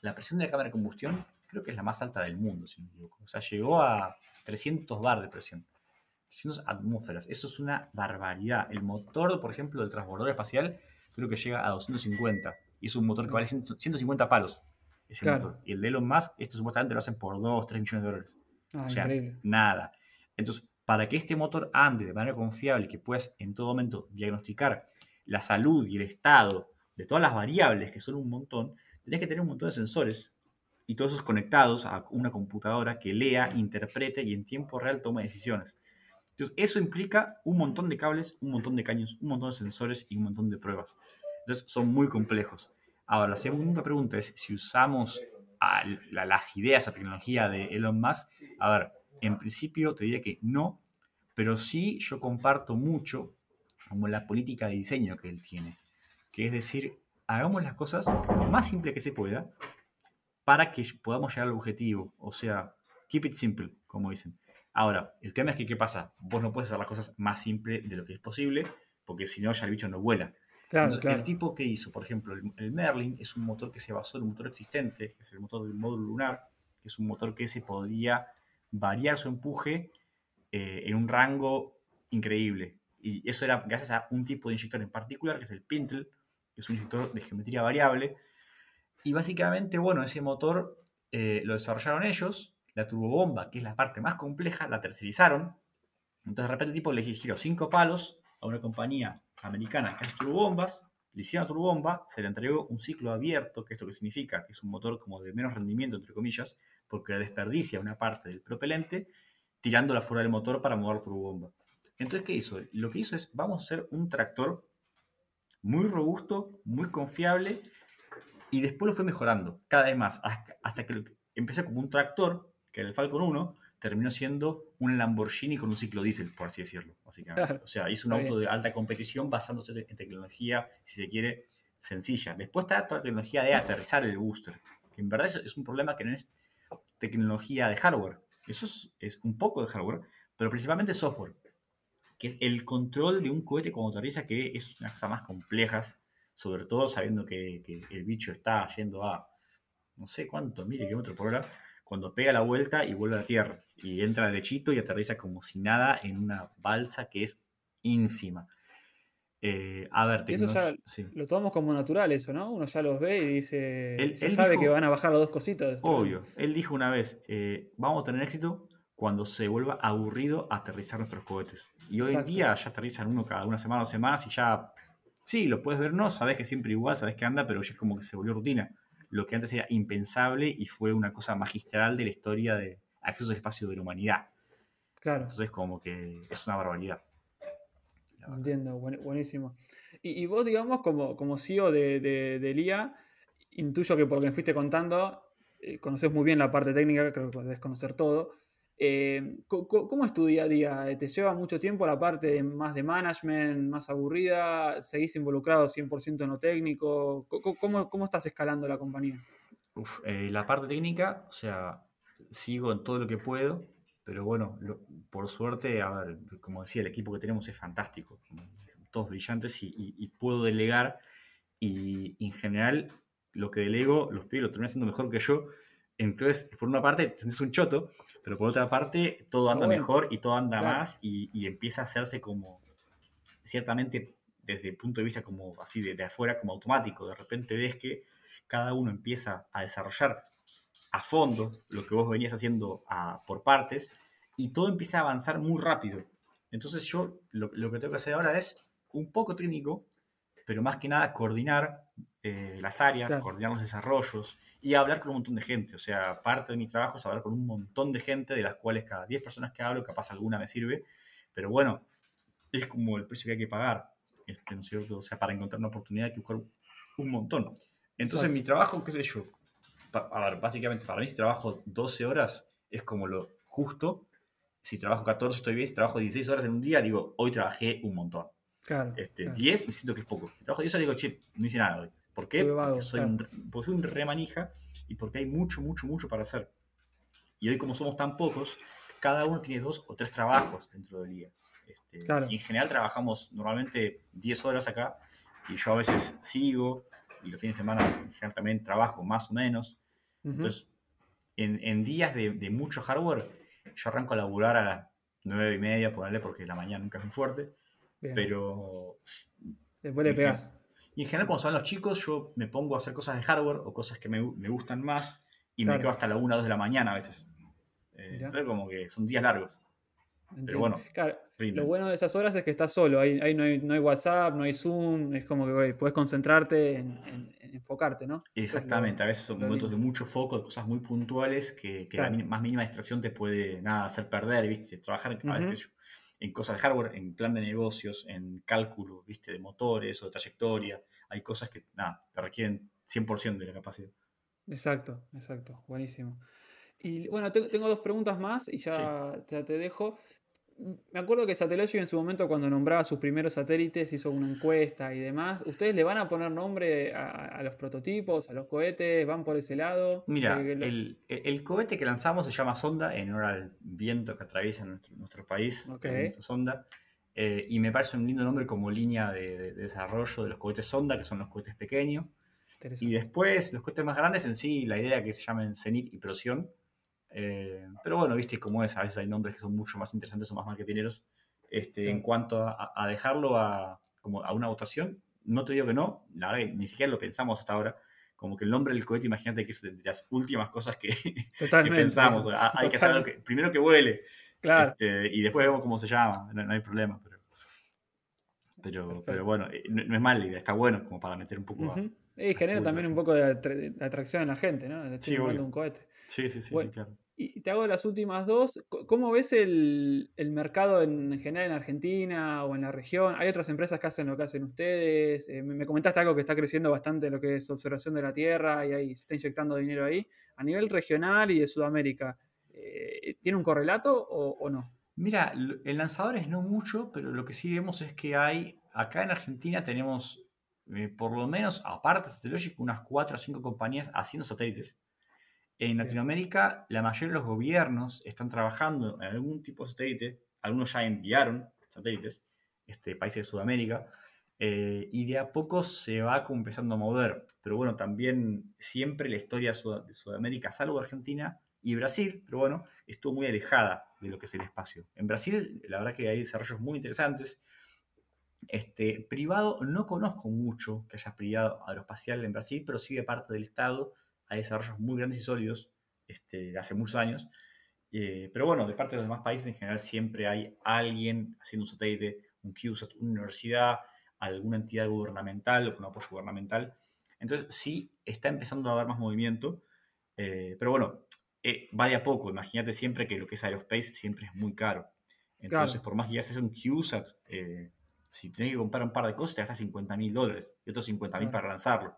La presión de la cámara de combustión creo que es la más alta del mundo, si no me equivoco. O sea, llegó a 300 bar de presión. 300 atmósferas. Eso es una barbaridad. El motor, por ejemplo, del transbordador espacial, creo que llega a 250. Y es un motor que vale 150 palos. Ese motor. Y el de Elon Musk, esto supuestamente lo hacen por 2, 3 millones de dólares. Ah, o sea, increíble. nada. Entonces, para que este motor ande de manera confiable, que puedas en todo momento diagnosticar la salud y el estado de todas las variables, que son un montón, tenés que tener un montón de sensores y todos esos conectados a una computadora que lea, interprete y en tiempo real tome decisiones. Eso implica un montón de cables, un montón de caños, un montón de sensores y un montón de pruebas. Entonces, son muy complejos. Ahora, la segunda pregunta es si usamos las ideas o tecnología de Elon Musk. A ver, en principio te diría que no, pero sí yo comparto mucho como la política de diseño que él tiene. Que es decir, hagamos las cosas lo más simple que se pueda para que podamos llegar al objetivo. O sea, keep it simple, como dicen. Ahora, el tema es que, ¿qué pasa? Vos no puedes hacer las cosas más simples de lo que es posible, porque si no, ya el bicho no vuela. Claro, Entonces, claro. El tipo que hizo, por ejemplo, el, el Merlin es un motor que se basó en un motor existente, que es el motor del módulo lunar, que es un motor que se podía variar su empuje eh, en un rango increíble. Y eso era gracias a un tipo de inyector en particular, que es el Pintle, que es un inyector de geometría variable. Y básicamente, bueno, ese motor eh, lo desarrollaron ellos, la turbobomba, que es la parte más compleja, la tercerizaron. Entonces de repente el tipo le giró cinco palos a una compañía americana que hace turbobombas, le hicieron la turbobomba, se le entregó un ciclo abierto, que esto que significa que es un motor como de menos rendimiento, entre comillas, porque desperdicia una parte del propelente tirándola fuera del motor para mover la turbobomba. Entonces, ¿qué hizo? Lo que hizo es, vamos a hacer un tractor muy robusto, muy confiable, y después lo fue mejorando cada vez más, hasta que lo- empezó como un tractor, que era el Falcon 1, terminó siendo un Lamborghini con un ciclo diésel, por así decirlo, básicamente. Claro. O sea, hizo un auto de alta competición basándose en tecnología, si se quiere, sencilla. Después está toda la tecnología de aterrizar el booster, que en verdad es, es un problema que no es tecnología de hardware. Eso es, es un poco de hardware, pero principalmente software, que es el control de un cohete cuando aterriza, que es una cosa más complejas, sobre todo sabiendo que, que el bicho está yendo a no sé cuánto, mil kilómetros por hora, cuando pega la vuelta y vuelve a la Tierra. Y entra derechito y aterriza como si nada en una balsa que es ínfima. Eh, a ver, eso ya sí. lo tomamos como natural eso, ¿no? Uno ya los ve y dice, Él- ya él sabe que van a bajar las dos cositas. Obvio. Él dijo una vez, eh, vamos a tener éxito cuando se vuelva aburrido aterrizar nuestros cohetes. Y hoy en día ya aterrizan uno cada una semana o semanas y ya, sí, lo puedes ver, no, sabes que siempre igual, sabes que anda, pero ya es como que se volvió rutina. Lo que antes era impensable y fue una cosa magistral de la historia de acceso al espacio de la humanidad. Claro, Entonces como que es una barbaridad. Entiendo, buen- buenísimo. Y, y vos, digamos, como, como CEO de, de, de LIA, intuyo que por lo que me fuiste contando, eh, conoces muy bien la parte técnica, creo que debes conocer todo. Eh, ¿Cómo es tu día a día? ¿Te lleva mucho tiempo la parte más de management, más aburrida? ¿Seguís involucrado 100% en lo técnico? Co- co- ¿Cómo, estás escalando la compañía? Uf, eh, la parte técnica, o sea, sigo en todo lo que puedo, pero bueno, por suerte, como decía, el equipo que tenemos es fantástico, todos brillantes y puedo delegar y, y en general lo que delego, los pibes lo terminan haciendo mejor que yo, entonces, por una parte, te sientes un choto, pero por otra parte, todo anda bueno, mejor y todo anda claro. más y, y empieza a hacerse como, ciertamente, desde el punto de vista como así de, de afuera, como automático, de repente ves que cada uno empieza a desarrollar a fondo lo que vos venías haciendo a- por partes y todo empieza a avanzar muy rápido. Entonces yo lo, lo que tengo que hacer ahora es un poco técnico, pero más que nada coordinar eh, las áreas, Claro. coordinar los desarrollos y hablar con un montón de gente. O sea, parte de mi trabajo es hablar con un montón de gente, de las cuales cada 10 personas que hablo, capaz alguna me sirve, pero bueno, es como el precio que hay que pagar, este, ¿no es cierto? O sea, para encontrar una oportunidad hay que buscar un montón. Entonces, Exacto. mi trabajo, qué sé yo, a ver, básicamente para mí si trabajo 12 horas es como lo justo. Si trabajo 14 estoy bien, si trabajo 16 horas en un día, digo, hoy trabajé un montón. Claro. Este, claro. 10 me siento que es poco. Si trabajo 10 horas digo, che, no hice nada hoy. ¿Por qué? Vago, porque, soy claro. un, porque soy un remanija y porque hay mucho, mucho, mucho para hacer. Y hoy como somos tan pocos, cada uno tiene dos o tres trabajos dentro del día. Este, Claro. Y en general trabajamos normalmente 10 horas acá y yo a veces sigo y los fines de semana en general también trabajo más o menos. Ujú. Entonces, en, días de, mucho hardware, yo arranco a laburar a las nueve y media, ponerle porque la mañana nunca es muy fuerte. Pero. Después le pegas. Y en general, cuando son los chicos, yo me pongo a hacer cosas de hardware o cosas que me, gustan más y me quedo hasta la 1 o 2 de la mañana a veces. Eh, entonces, como que son días largos. Pero bueno, lo bueno de esas horas es que estás solo, ahí, no, hay, no, hay, WhatsApp, no hay Zoom, es como que puedes concentrarte en, enfocarte, ¿no? Exactamente, a veces son momentos de mucho foco, de cosas muy puntuales que, la más mínima distracción te puede nada, hacer perder, ¿viste? Trabajar en cosas de hardware, en plan de negocios, en cálculo, ¿viste? De motores o de trayectoria, hay cosas que nada, te requieren 100% de la capacidad. Exacto, exacto, buenísimo. Y bueno, tengo dos preguntas más y ya, ya te dejo me acuerdo que Satellogic en su momento cuando nombraba sus primeros satélites hizo una encuesta y demás. ¿Ustedes le van a poner nombre a, los prototipos, a los cohetes? ¿Van por ese lado? Mira, el, cohete que lanzamos se llama Sonda, en honor al viento que atraviesa nuestro, país, Sonda. Eh, y me parece un lindo nombre como línea de, desarrollo de los cohetes Sonda, que son los cohetes pequeños. Y después, los cohetes más grandes en sí, la idea que se llamen Zenit y Prosión eh, pero bueno, viste cómo es, a veces hay nombres que son mucho más interesantes o más marketineros. Este, En cuanto a, dejarlo a, como a una votación, no te digo que no, la verdad que ni siquiera lo pensamos hasta ahora. Como que el nombre del cohete, imagínate que es de las últimas cosas que, pensamos. hay que saber primero que huele. Claro. Este, y después vemos cómo se llama, no, hay problema. Pero, pero, bueno, eh, no, es mala idea, está bueno como para meter un poco. Y genera también un poco de, atracción en la gente, ¿no? sí, un cohete. Sí, sí, sí, claro. Y te hago las últimas dos. ¿Cómo ves el, mercado en, general en Argentina o en la región? ¿Hay otras empresas que hacen lo que hacen ustedes? Eh, me comentaste algo que está creciendo bastante lo que es observación de la Tierra y ahí se está inyectando dinero ahí. A nivel regional y de Sudamérica, eh, ¿tiene un correlato o, no? Mira, en lanzadores no mucho, pero lo que sí vemos es que hay, acá en Argentina tenemos eh, por lo menos, aparte de Satellogic, unas 4 o 5 compañías haciendo satélites. En Latinoamérica, la mayoría de los gobiernos están trabajando en algún tipo de satélite. Algunos ya enviaron satélites, este, países de Sudamérica, eh, y de a poco se va empezando a mover. Pero bueno, también siempre la historia de Sudamérica, salvo Argentina y Brasil, pero bueno, estuvo muy alejada de lo que es el espacio. En Brasil, la verdad que hay desarrollos muy interesantes. Este, privado, no conozco mucho que haya privado aeroespacial en Brasil, pero sí de parte del Estado hay desarrollos muy grandes y sólidos este, hace muchos años. Eh, pero bueno, de parte de los demás países en general siempre hay alguien haciendo un satélite, un CubeSat, una universidad, alguna entidad gubernamental o con apoyo gubernamental. Entonces sí está empezando a dar más movimiento, eh, pero bueno, eh, va de a poco. Imagínate siempre que lo que es aerospace siempre es muy caro. Entonces, por más que ya haces un CubeSat, si tenés que comprar un par de cosas, te gastas 50 mil dólares y otros 50 mil para lanzarlo.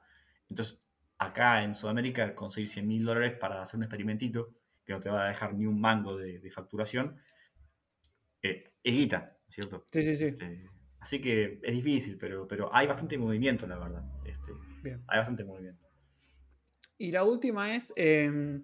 Entonces, acá en Sudamérica conseguir 100 mil dólares para hacer un experimentito que no te va a dejar ni un mango de, facturación, eh, es guita, ¿cierto? Sí, sí, sí. Este, así que es difícil, pero, pero hay bastante movimiento, la verdad. Este, hay bastante movimiento. Y la última es, em,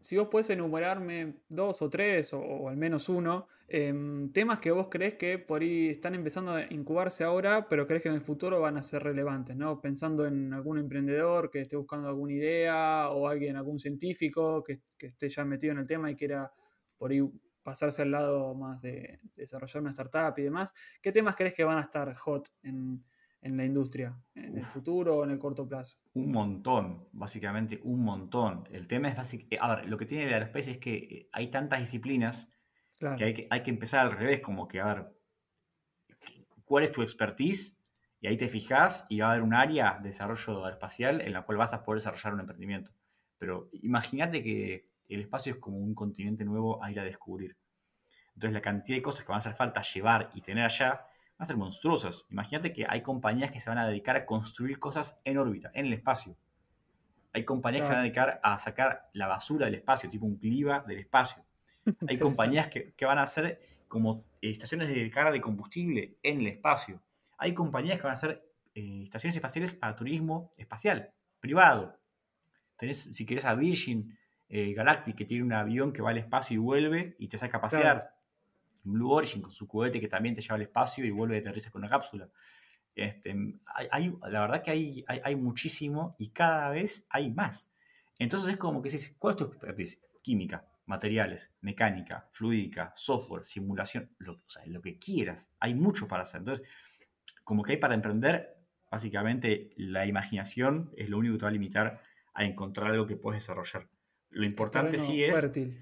si vos puedes enumerarme dos o tres, o, al menos uno, em, temas que vos crees que por ahí están empezando a incubarse ahora, pero crees que en el futuro van a ser relevantes, ¿no? Pensando en algún emprendedor que esté buscando alguna idea, o alguien, algún científico que, esté ya metido en el tema y quiera por ahí pasarse al lado más de desarrollar una startup y demás. ¿Qué temas crees que van a estar hot en, en la industria, en el futuro o en el corto plazo? Un montón, básicamente un montón. El tema es básicamente, eh, a ver, lo que tiene el aerospace es que eh, hay tantas disciplinas que, hay que hay que empezar al revés, como que, a ver, ¿cuál es tu expertise? Y ahí te fijas y va a haber un área de desarrollo aeroespacial en la cual vas a poder desarrollar un emprendimiento. Pero imagínate que el espacio es como un continente nuevo a ir a descubrir. Entonces la cantidad de cosas que van a hacer falta llevar y tener allá van a ser monstruosas. Imagínate que hay compañías que se van a dedicar a construir cosas en órbita, en el espacio. Hay compañías que se van a dedicar a sacar la basura del espacio, tipo un cliva del espacio. Hay compañías que, van a hacer como estaciones de carga de combustible en el espacio. Hay compañías que van a hacer eh, estaciones espaciales para turismo espacial, privado. Tenés, si querés, a Virgin eh, Galactic, que tiene un avión que va al espacio y vuelve y te saca a pasear. Blue Origin con su cohete que también te lleva al espacio y vuelve a aterrizar con una cápsula. Este, hay, la verdad que hay, hay, muchísimo y cada vez hay más. Entonces es como que dices, ¿cuál es tu expertise? Química, materiales, mecánica, fluídica, software, simulación, lo, o sea, lo que quieras. Hay mucho para hacer. Entonces, como que hay para emprender, básicamente la imaginación es lo único que te va a limitar a encontrar algo que puedes desarrollar. Lo importante sí es... Fértil.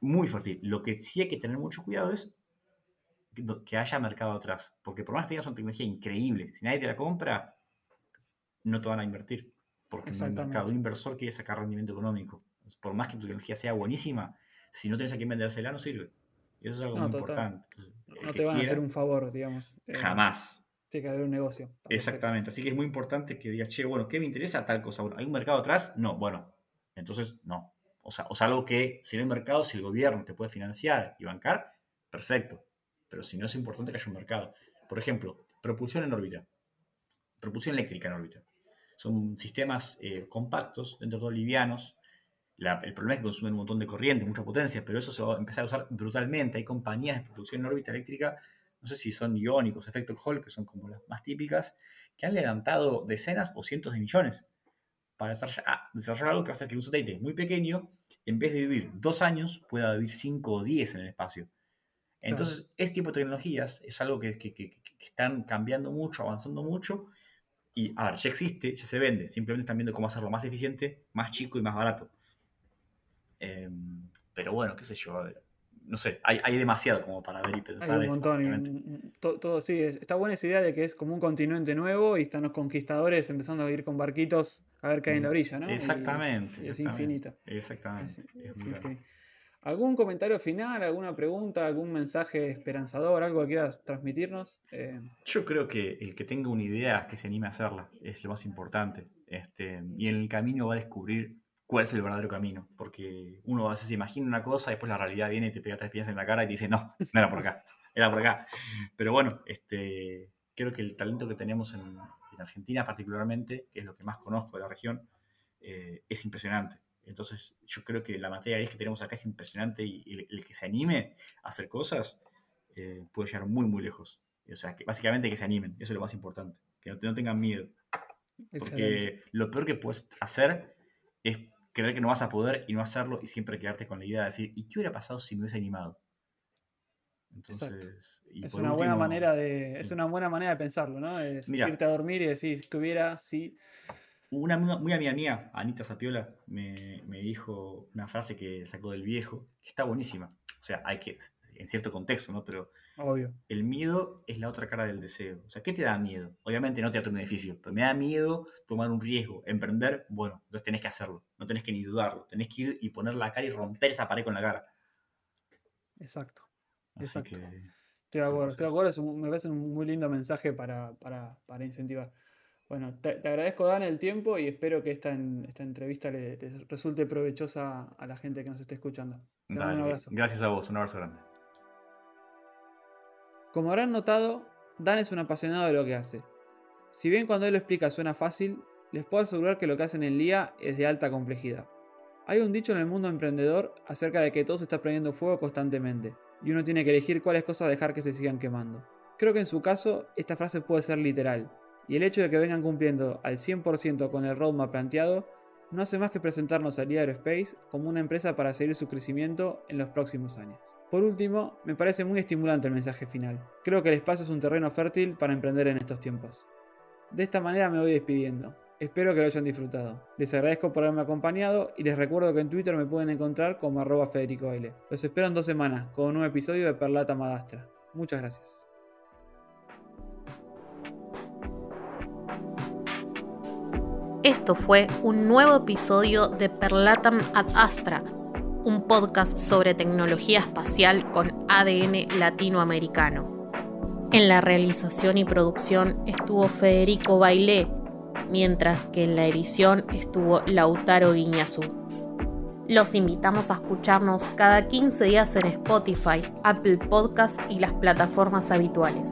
Muy fértil. Lo que sí hay que tener mucho cuidado es que haya mercado atrás. Porque por más que tengas una tecnología increíble, si nadie te la compra, no te van a invertir. Porque no hay mercado. Un inversor quiere sacar rendimiento económico. Por más que tu tecnología sea buenísima, si no tienes a quién vendérsela, no sirve. Y eso es algo muy importante. no te van a hacer un favor, digamos. Eh, jamás. Tiene que haber un negocio. Exactamente. Así que es muy importante que digas, che, bueno, ¿qué me interesa tal cosa? ¿Hay un mercado atrás? No, bueno. Entonces, no. O sea, o sea, algo que si no hay mercado, si el gobierno te puede financiar y bancar, perfecto. Pero si no es importante que haya un mercado. Por ejemplo, propulsión en órbita. Propulsión eléctrica en órbita. Son sistemas eh, compactos, dentro de todo livianos. el problema es que consumen un montón de corriente, mucha potencia, pero eso se va a empezar a usar brutalmente. Hay compañías de propulsión en órbita eléctrica, no sé si son iónicos, efecto Hall, que son como las más típicas, que han levantado decenas o cientos de millones para desarrollar, desarrollar algo que va a hacer que un satélite muy pequeño, en vez de vivir dos años, pueda vivir cinco o diez en el espacio. Entonces, este tipo de tecnologías es algo que, están cambiando mucho, avanzando mucho. Y, a ver, ya existe, ya se vende. Simplemente están viendo cómo hacerlo más eficiente, más chico y más barato. Em, pero bueno, qué sé yo. No sé, hay, demasiado como para ver y pensar. Hay un montón. todo, sí, está buena esa idea de que es como un continente nuevo y están los conquistadores empezando a ir con barquitos a ver qué hay en la mm, orilla, ¿no? Exactamente. Y es, infinito. Exactamente. ¿Algún comentario final, alguna pregunta, algún mensaje esperanzador, algo que quieras transmitirnos? Eh, Yo creo que el que tenga una idea, que se anime a hacerla, es lo más importante. Este, y en el camino va a descubrir cuál es el verdadero camino. Porque uno a veces se imagina una cosa, y después la realidad viene y te pega tres piezas en la cara y te dice, no, no era por acá, era por acá. Pero bueno, este, creo que el talento que tenemos en, Argentina particularmente, que es lo que más conozco de la región, eh, es impresionante. Entonces, yo creo que la materia que tenemos acá es impresionante y el, que se anime a hacer cosas eh, puede llegar muy, muy lejos. O sea, que básicamente que se animen, eso es lo más importante, que no, tengan miedo. Porque lo peor que puedes hacer es creer que no vas a poder y no hacerlo y siempre quedarte con la idea de decir, ¿y qué hubiera pasado si me hubiese animado? Entonces, es una buena manera de es una buena manera de pensarlo, ¿no? Es irte a dormir y decir que hubiera si una muy amiga mía, Anita Zapiola, me, dijo una frase que sacó del viejo, que está buenísima. O sea, hay que, en cierto contexto, ¿no? Pero Obvio. el miedo es la otra cara del deseo. O sea, ¿qué te da miedo? Obviamente no te un edificio, pero me da miedo tomar un riesgo, emprender, bueno, entonces tenés que hacerlo, no tenés que ni dudarlo, tenés que ir y poner la cara y romper esa pared con la cara. Exacto. Exacto. estoy de acuerdo, estoy de acuerdo, me parece un muy lindo mensaje para, para incentivar. Bueno, te, agradezco, Dan, el tiempo y espero que esta, esta entrevista le, resulte provechosa a la gente que nos esté escuchando. un abrazo. Gracias a vos, un abrazo grande. Como habrán notado, Dan es un apasionado de lo que hace. Si bien cuando él lo explica suena fácil, les puedo asegurar que lo que hacen en LIA es de alta complejidad. Hay un dicho en el mundo emprendedor acerca de que todo se está prendiendo fuego constantemente, y uno tiene que elegir cuáles cosas dejar que se sigan quemando. Creo que en su caso, esta frase puede ser literal, y el hecho de que vengan cumpliendo al 100% con el roadmap planteado no hace más que presentarnos a LIA Aerospace como una empresa para seguir su crecimiento en los próximos años. Por último, me parece muy estimulante el mensaje final. Creo que el espacio es un terreno fértil para emprender en estos tiempos. De esta manera me voy despidiendo. Espero que lo hayan disfrutado. Les agradezco por haberme acompañado y les recuerdo que en Twitter me pueden encontrar como arroba Federico Baile. Los espero en dos semanas con un nuevo episodio de Perlata Madastra. Muchas gracias. Esto fue un nuevo episodio de Perlatam ad Astra, un podcast sobre tecnología espacial con ADN latinoamericano. En la realización y producción estuvo Federico Bailé, mientras que en la edición estuvo Lautaro Guiñazú. Los invitamos a escucharnos cada 15 días en Spotify, Apple Podcasts y las plataformas habituales.